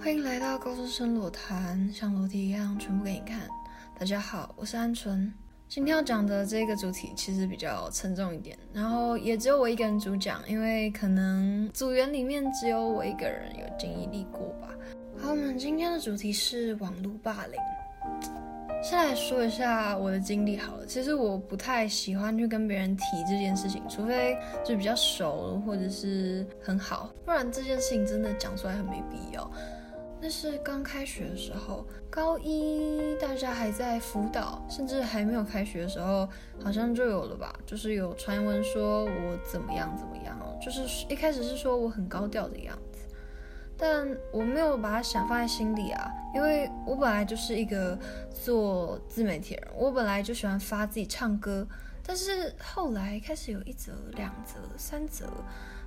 欢迎来到高中生裸谈，像裸体一样全部给你看。大家好，我是安纯。今天要讲的这个主题其实比较沉重一点，然后也只有我一个人主讲，因为可能组员里面只有我一个人有经历过吧。好，我们今天的主题是网络霸凌。先来说一下我的经历好了。其实我不太喜欢去跟别人提这件事情，除非就比较熟或者是很好，不然这件事情真的讲出来很没必要。那是刚开学的时候，高一大家还在辅导，甚至还没有开学的时候，好像就有了吧，就是有传闻说我怎么样怎么样，就是一开始是说我很高调的样子。但我没有把它想放在心里啊，因为我本来就是一个做自媒体人，我本来就喜欢发自己唱歌，但是后来开始有一则、两则、三则，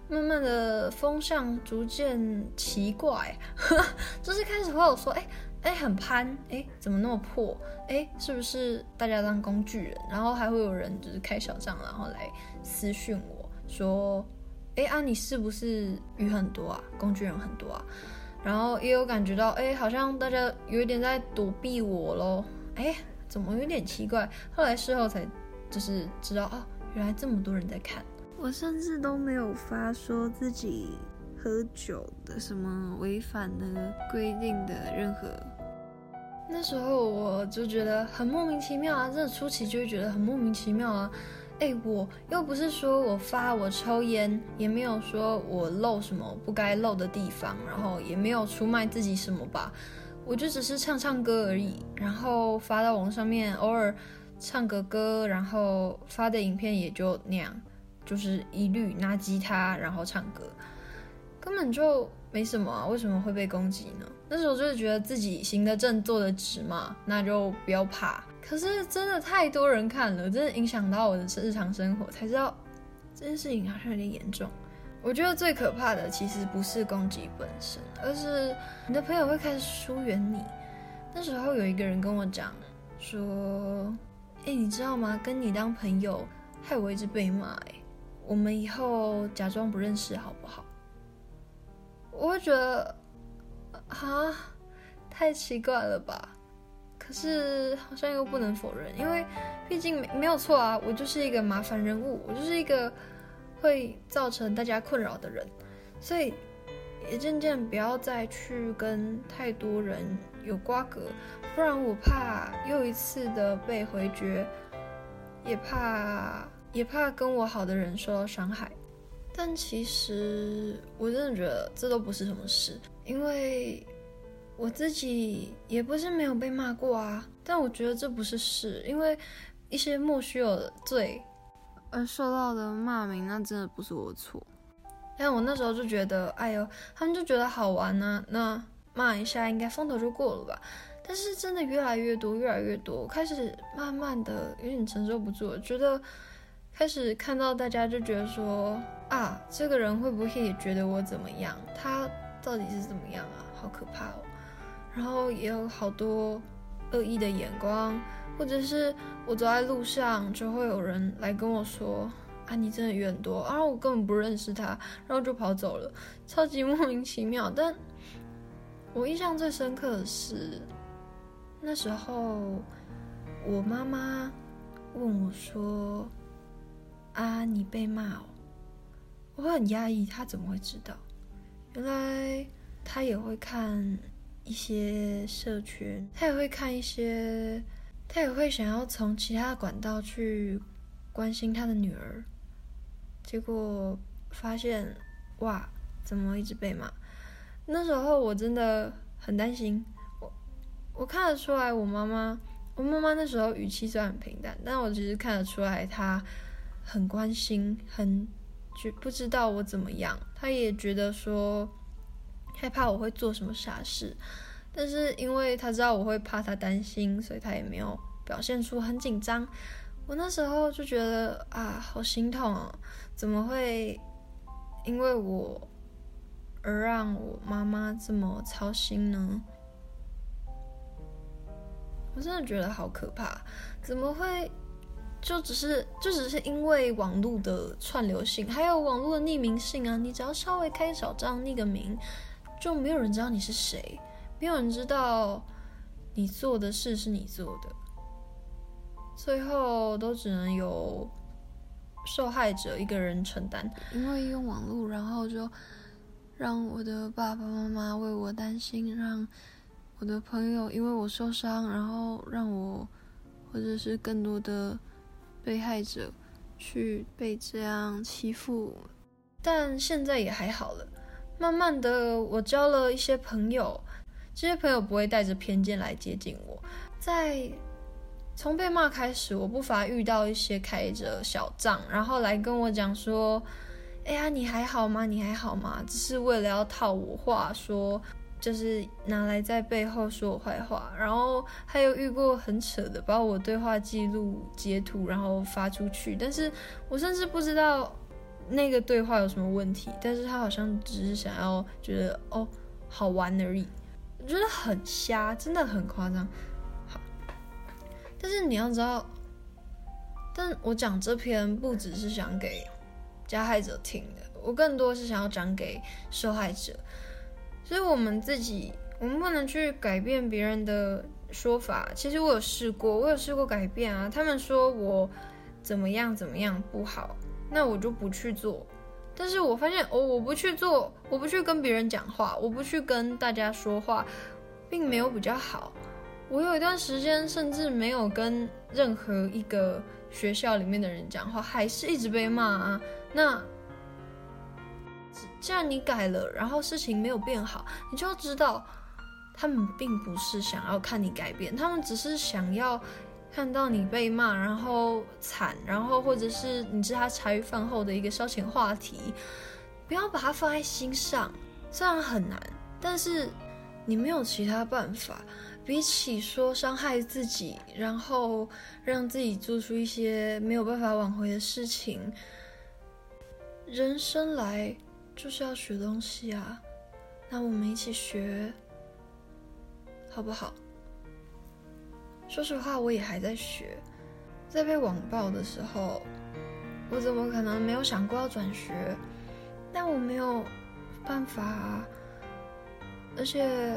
慢慢的风向逐渐奇怪，就是开始会有说，哎哎很攀，哎怎么那么破，哎是不是大家当工具人？然后还会有人就是开小账，然后来私讯我说。哎啊，你是不是鱼很多啊？工具人很多啊？然后也有感觉到，哎，好像大家有一点在躲避我喽。哎，怎么有点奇怪？后来事后才就是知道，哦，原来这么多人在看。我甚至都没有发说自己喝酒的什么违反的规定的任何。那时候我就觉得很莫名其妙啊，真的初期就会觉得很莫名其妙啊。哎，我又不是说我发我抽烟，也没有说我露什么不该露的地方，然后也没有出卖自己什么吧，我就只是唱唱歌而已，然后发到网上面，偶尔唱个歌，然后发的影片也就那样，就是一律拿吉他然后唱歌，根本就没什么啊，为什么会被攻击呢？那时候就是觉得自己行得正，坐得直嘛，那就不要怕。可是真的太多人看了，真的影响到我的日常生活，才知道这件事情好像有点严重。我觉得最可怕的其实不是攻击本身，而是你的朋友会开始疏远你。那时候有一个人跟我讲说：“哎，你知道吗？跟你当朋友害我一直被骂。哎，我们以后假装不认识好不好？”我会觉得啊，太奇怪了吧。可是好像又不能否认，因为毕竟没没有错啊，我就是一个麻烦人物，我就是一个会造成大家困扰的人，所以也渐渐不要再去跟太多人有瓜葛，不然我怕又一次的被回绝，也怕也怕跟我好的人受到伤害。但其实我真的觉得这都不是什么事，因为。我自己也不是没有被骂过啊，但我觉得这不是事，因为一些莫须有的罪而受到的骂名，那真的不是我的错。但我那时候就觉得，哎呦，他们就觉得好玩呢、啊，那骂一下应该风头就过了吧。但是真的越来越多，越来越多，我开始慢慢的有点承受不住了，觉得开始看到大家就觉得说，啊，这个人会不会也觉得我怎么样？他到底是怎么样啊？好可怕哦！然后也有好多恶意的眼光，或者是我走在路上，就会有人来跟我说：“啊，你真的远多。”啊，我根本不认识他，然后就跑走了，超级 莫名其妙。但我印象最深刻的是，那时候我妈妈问我说：“啊，你被骂哦？”我会很压抑，他怎么会知道？原来他也会看。一些社群，他也会看一些，他也会想要从其他的管道去关心他的女儿，结果发现，哇，怎么一直被骂？那时候我真的很担心，我我看得出来，我妈妈，我妈妈那时候语气虽然很平淡，但我其实看得出来，她很关心，很觉不知道我怎么样，他也觉得说。害怕我会做什么傻事，但是因为他知道我会怕他担心，所以他也没有表现出很紧张。我那时候就觉得啊，好心痛啊，怎么会因为我而让我妈妈这么操心呢？我真的觉得好可怕，怎么会就只是就只是因为网络的串流性，还有网络的匿名性啊？你只要稍微开小账匿个名。就没有人知道你是谁，没有人知道你做的事是你做的，最后都只能由受害者一个人承担。因为用网络，然后就让我的爸爸妈妈为我担心，让我的朋友因为我受伤，然后让我或者是更多的被害者去被这样欺负。但现在也还好了。慢慢的，我交了一些朋友，这些朋友不会带着偏见来接近我。在从被骂开始，我不乏遇到一些开着小账，然后来跟我讲说：“哎呀，你还好吗？你还好吗？”只是为了要套我话说，就是拿来在背后说我坏话。然后还有遇过很扯的，把我对话记录截图，然后发出去。但是我甚至不知道。那个对话有什么问题？但是他好像只是想要觉得哦好玩而已，我觉得很瞎，真的很夸张。好，但是你要知道，但我讲这篇不只是想给加害者听的，我更多是想要讲给受害者。所以我们自己，我们不能去改变别人的说法。其实我有试过，我有试过改变啊。他们说我怎么样怎么样不好。那我就不去做，但是我发现哦，我不去做，我不去跟别人讲话，我不去跟大家说话，并没有比较好。我有一段时间甚至没有跟任何一个学校里面的人讲话，还是一直被骂啊。那既然你改了，然后事情没有变好，你就要知道，他们并不是想要看你改变，他们只是想要。看到你被骂，然后惨，然后或者是你是他茶余饭后的一个消遣话题，不要把它放在心上。虽然很难，但是你没有其他办法。比起说伤害自己，然后让自己做出一些没有办法挽回的事情，人生来就是要学东西啊。那我们一起学，好不好？说实话，我也还在学。在被网暴的时候，我怎么可能没有想过要转学？但我没有办法啊。而且，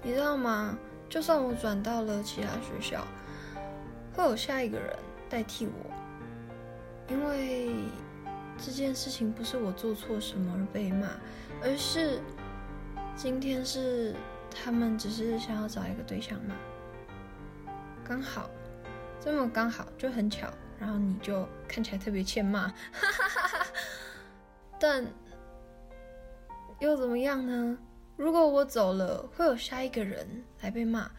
你知道吗？就算我转到了其他学校，会有下一个人代替我。因为这件事情不是我做错什么而被骂，而是今天是他们只是想要找一个对象嘛。刚好，这么刚好就很巧，然后你就看起来特别欠骂，哈哈哈哈。但又怎么样呢？如果我走了，会有下一个人来被骂。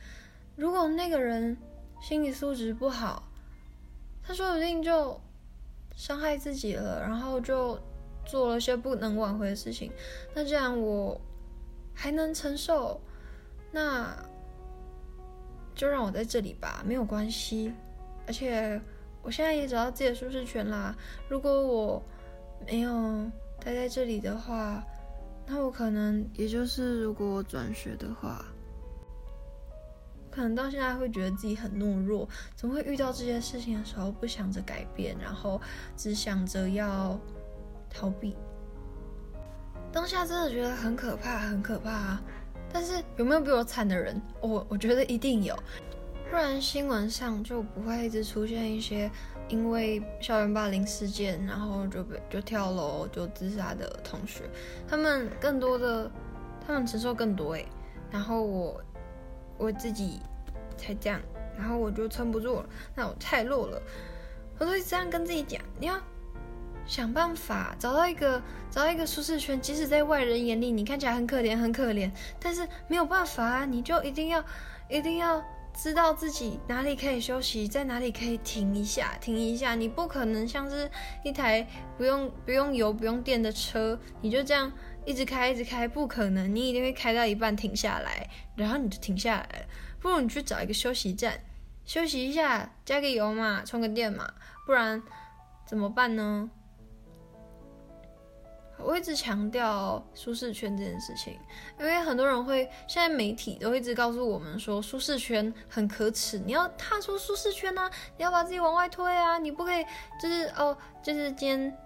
如果那个人心理素质不好，他说不定就伤害自己了，然后就做了些不能挽回的事情。那这样我还能承受？那？就让我在这里吧，没有关系。而且我现在也找到自己的舒适圈啦。如果我没有待在这里的话，那我可能也就是，如果我转学的话，可能到现在会觉得自己很懦弱，怎么会遇到这些事情的时候不想着改变，然后只想着要逃避。当下真的觉得很可怕，很可怕。啊但是有没有比我惨的人？我我觉得一定有，不然新闻上就不会一直出现一些因为校园霸凌事件，然后就被就跳楼就自杀的同学。他们更多的，他们承受更多诶。然后我我自己才这样，然后我就撑不住了，那我太弱了。我都一直这样跟自己讲，你要。想办法找到一个找到一个舒适圈，即使在外人眼里你看起来很可怜很可怜，但是没有办法啊，你就一定要一定要知道自己哪里可以休息，在哪里可以停一下停一下。你不可能像是一台不用不用油不用电的车，你就这样一直开一直开，不可能，你一定会开到一半停下来，然后你就停下来了。不如你去找一个休息站休息一下，加个油嘛，充个电嘛，不然怎么办呢？我一直强调舒适圈这件事情，因为很多人会，现在媒体都一直告诉我们说舒适圈很可耻，你要踏出舒适圈啊，你要把自己往外推啊，你不可以就是哦，就是今天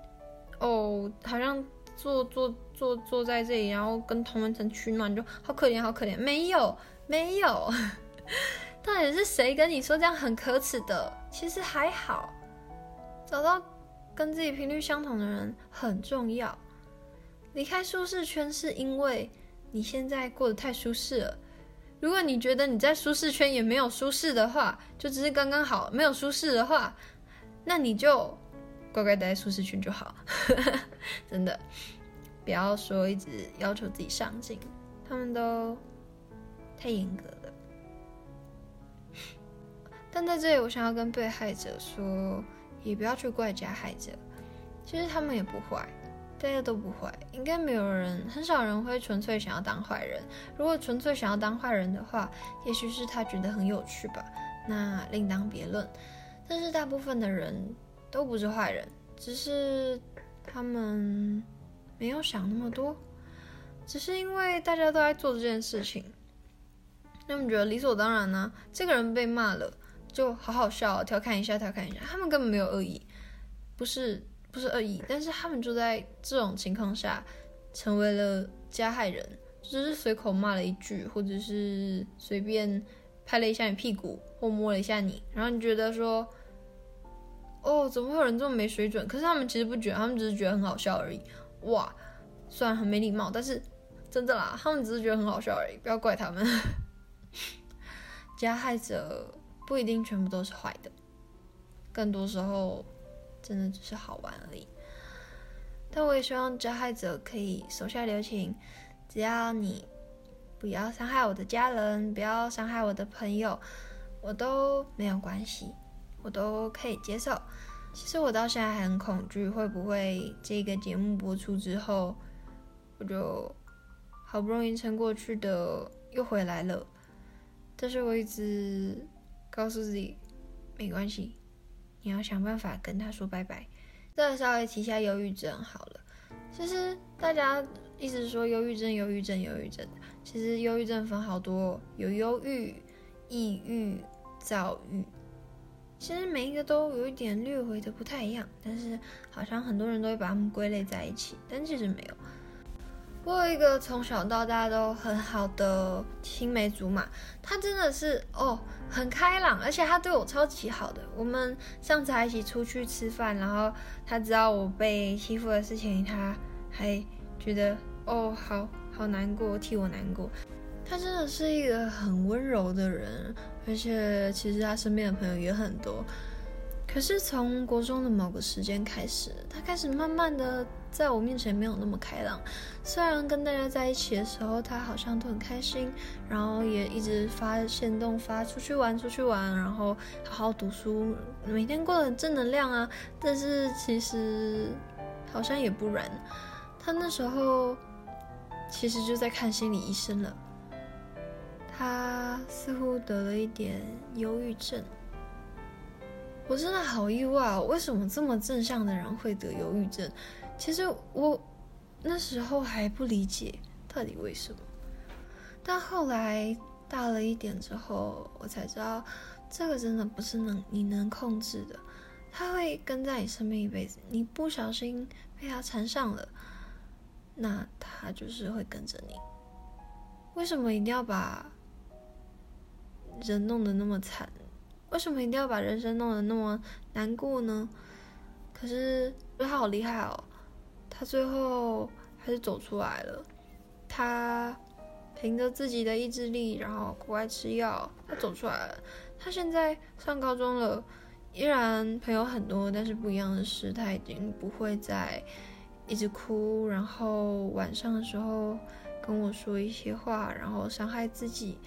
哦，好像做做坐坐在这里，然后跟同温层取暖，就好可怜，好可怜。没有，没有，到底是谁跟你说这样很可耻的？其实还好，找到跟自己频率相同的人很重要。离开舒适圈是因为你现在过得太舒适了。如果你觉得你在舒适圈也没有舒适的话，就只是刚刚好，没有舒适的话，那你就乖乖待在舒适圈就好。真的，不要说一直要求自己上进，他们都太严格了。但在这里，我想要跟被害者说，也不要去怪加害者，其实他们也不坏。大家都不坏，应该没有人，很少人会纯粹想要当坏人。如果纯粹想要当坏人的话，也许是他觉得很有趣吧，那另当别论。但是大部分的人都不是坏人，只是他们没有想那么多，只是因为大家都在做这件事情，他们觉得理所当然呢、这个人被骂了，就好好笑，调侃一下，调侃一下，他们根本没有恶意，不是。不是恶意，但是他们就在这种情况下成为了加害人，只是随口骂了一句，或者是随便拍了一下你屁股或摸了一下你，然后你觉得说，哦，怎么会有人这么没水准？可是他们其实不觉得，他们只是觉得很好笑而已。哇，虽然很没礼貌，但是真的啦，他们只是觉得很好笑而已，不要怪他们。加害者不一定全部都是坏的，更多时候。真的只是好玩而已，但我也希望加害者可以手下留情，只要你不要伤害我的家人，不要伤害我的朋友，我都没有关系，我都可以接受。其实我到现在还很恐惧，会不会这个节目播出之后，我就好不容易撑过去的又回来了。但是我一直告诉自己，没关系。你要想办法跟他说拜拜。再稍微提下忧郁症好了。其实大家一直说忧郁症、忧郁症、忧郁症，其实忧郁症分好多，有忧郁、抑郁、躁郁。其实每一个都有一点略微的不太一样，但是好像很多人都会把它们归类在一起，但其实没有。我有一个从小到大都很好的青梅竹马，他真的是哦很开朗，而且他对我超级好的。我们上次还一起出去吃饭，然后他知道我被欺负的事情，他还觉得哦好好难过，替我难过。他真的是一个很温柔的人，而且其实他身边的朋友也很多。可是从国中的某个时间开始，他开始慢慢的。在我面前没有那么开朗，虽然跟大家在一起的时候，他好像都很开心，然后也一直发限动发出去玩，出去玩，然后好好读书，每天过得很正能量啊。但是其实好像也不然，他那时候其实就在看心理医生了，他似乎得了一点忧郁症。我真的好意外，为什么这么正向的人会得忧郁症？其实我那时候还不理解到底为什么，但后来大了一点之后，我才知道这个真的不是能你能控制的，他会跟在你身边一辈子。你不小心被他缠上了，那他就是会跟着你。为什么一定要把人弄得那么惨？为什么一定要把人生弄得那么难过呢？可是他好厉害哦。他最后还是走出来了，他凭着自己的意志力，然后乖乖吃药，他走出来了。他现在上高中了，依然朋友很多，但是不一样的是，他已经不会再一直哭，然后晚上的时候跟我说一些话，然后伤害自己。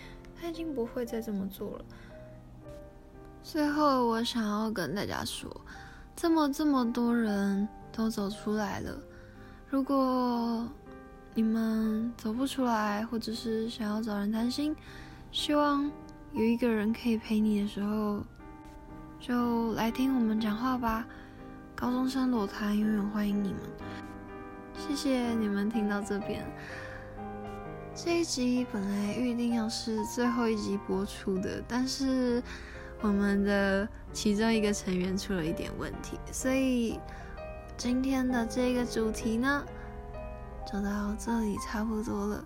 他已经不会再这么做了。最后，我想要跟大家说，这么这么多人都走出来了。如果你们走不出来，或者是想要找人谈心，希望有一个人可以陪你的时候，就来听我们讲话吧。高中生裸谈永远欢迎你们，谢谢你们听到这边。这一集本来预定要是最后一集播出的，但是我们的其中一个成员出了一点问题，所以。今天的这个主题呢，就到这里差不多了，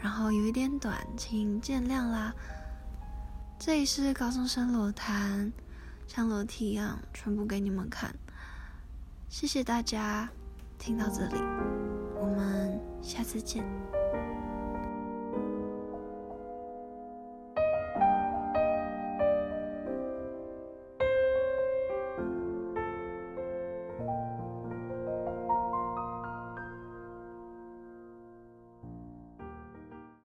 然后有一点短，请见谅啦。这里是高中生裸谈，像裸体一样全部给你们看。谢谢大家听到这里，我们下次见。